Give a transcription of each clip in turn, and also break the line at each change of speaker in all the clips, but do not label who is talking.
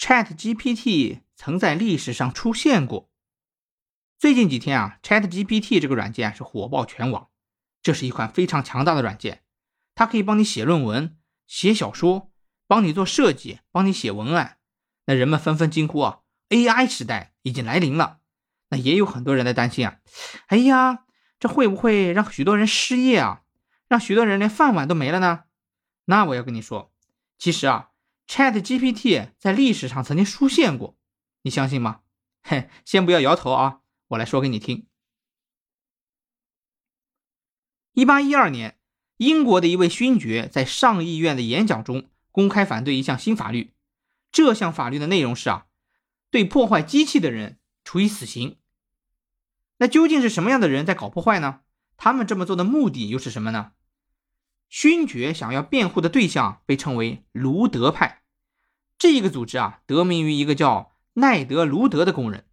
Chat GPT 曾在历史上出现过。最近几天啊，Chat GPT 这个软件是火爆全网。这是一款非常强大的软件，它可以帮你写论文、写小说，帮你做设计，帮你写文案。那人们纷纷惊呼啊，AI 时代已经来临了。那也有很多人在担心啊，哎呀，这会不会让许多人失业啊？让许多人连饭碗都没了呢？那我要跟你说，其实啊，Chat GPT 在历史上曾经出现过，你相信吗？嘿，先不要摇头啊，我来说给你听。一八一二年，英国的一位勋爵在上议院的演讲中公开反对一项新法律。这项法律的内容是啊，对破坏机器的人处以死刑。那究竟是什么样的人在搞破坏呢？他们这么做的目的又是什么呢？勋爵想要辩护的对象被称为卢德派。这一个组织啊，得名于一个叫奈德·卢德的工人。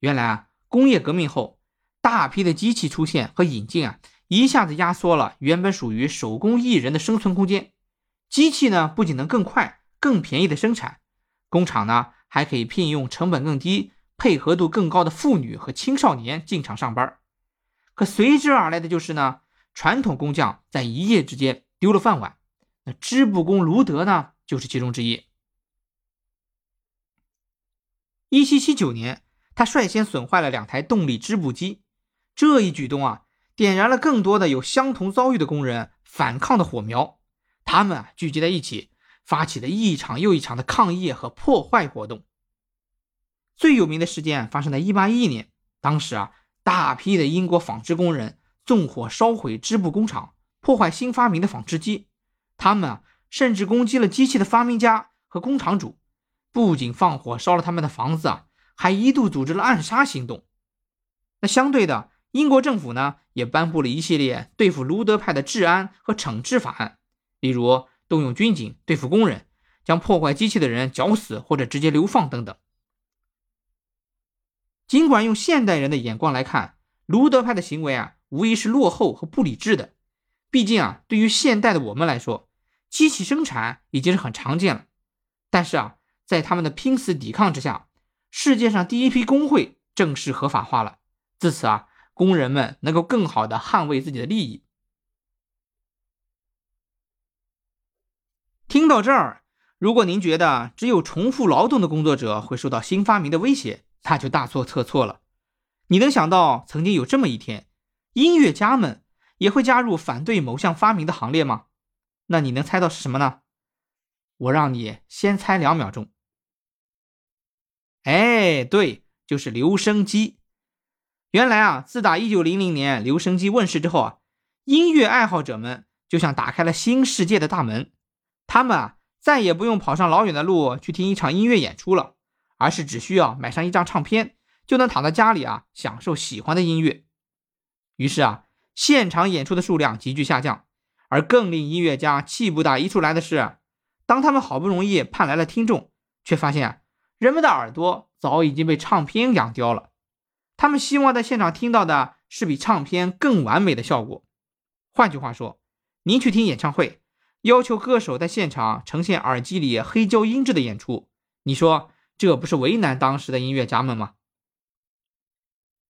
原来啊，工业革命后，大批的机器出现和引进啊。一下子压缩了原本属于手工艺人的生存空间。机器呢，不仅能更快、更便宜的生产，工厂呢还可以聘用成本更低、配合度更高的妇女和青少年进厂上班。可随之而来的就是呢，传统工匠在一夜之间丢了饭碗。那织布工卢德呢，就是其中之一。一七七九年，他率先损坏了两台动力织布机。这一举动啊。点燃了更多的有相同遭遇的工人反抗的火苗，他们啊聚集在一起，发起了一场又一场的抗议和破坏活动。最有名的事件发生在1811年，当时啊，大批的英国纺织工人纵火烧毁织布工厂，破坏新发明的纺织机。他们啊，甚至攻击了机器的发明家和工厂主，不仅放火烧了他们的房子啊，还一度组织了暗杀行动。那相对的。英国政府呢，也颁布了一系列对付卢德派的治安和惩治法案，例如动用军警对付工人，将破坏机器的人绞死或者直接流放等等。尽管用现代人的眼光来看，卢德派的行为啊，无疑是落后和不理智的。毕竟啊，对于现代的我们来说，机器生产已经是很常见了。但是啊，在他们的拼死抵抗之下，世界上第一批工会正式合法化了。自此啊。工人们能够更好的捍卫自己的利益。听到这儿，如果您觉得只有重复劳动的工作者会受到新发明的威胁，那就大错特错了。你能想到曾经有这么一天，音乐家们也会加入反对某项发明的行列吗？那你能猜到是什么呢？我让你先猜两秒钟。哎，对，就是留声机。原来啊，自打一九零零年留声机问世之后啊，音乐爱好者们就像打开了新世界的大门。他们啊，再也不用跑上老远的路去听一场音乐演出了，而是只需要买上一张唱片，就能躺在家里啊，享受喜欢的音乐。于是啊，现场演出的数量急剧下降。而更令音乐家气不打一处来的是，当他们好不容易盼来了听众，却发现啊人们的耳朵早已经被唱片养刁了。他们希望在现场听到的是比唱片更完美的效果。换句话说，您去听演唱会，要求歌手在现场呈现耳机里黑胶音质的演出，你说这不是为难当时的音乐家们吗？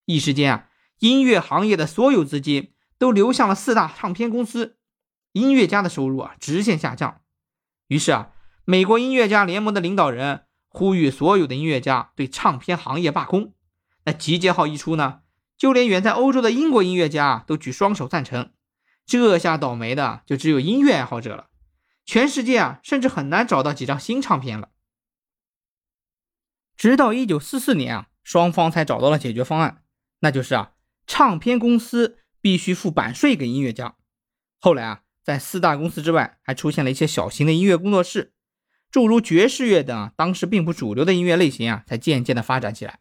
一时间啊，音乐行业的所有资金都流向了四大唱片公司，音乐家的收入啊直线下降。于是啊，美国音乐家联盟的领导人呼吁所有的音乐家对唱片行业罢工。那集结号一出呢，就连远在欧洲的英国音乐家都举双手赞成。这下倒霉的就只有音乐爱好者了。全世界啊，甚至很难找到几张新唱片了。直到一九四四年啊，双方才找到了解决方案，那就是啊，唱片公司必须付版税给音乐家。后来啊，在四大公司之外，还出现了一些小型的音乐工作室，诸如爵士乐等当时并不主流的音乐类型啊，才渐渐的发展起来。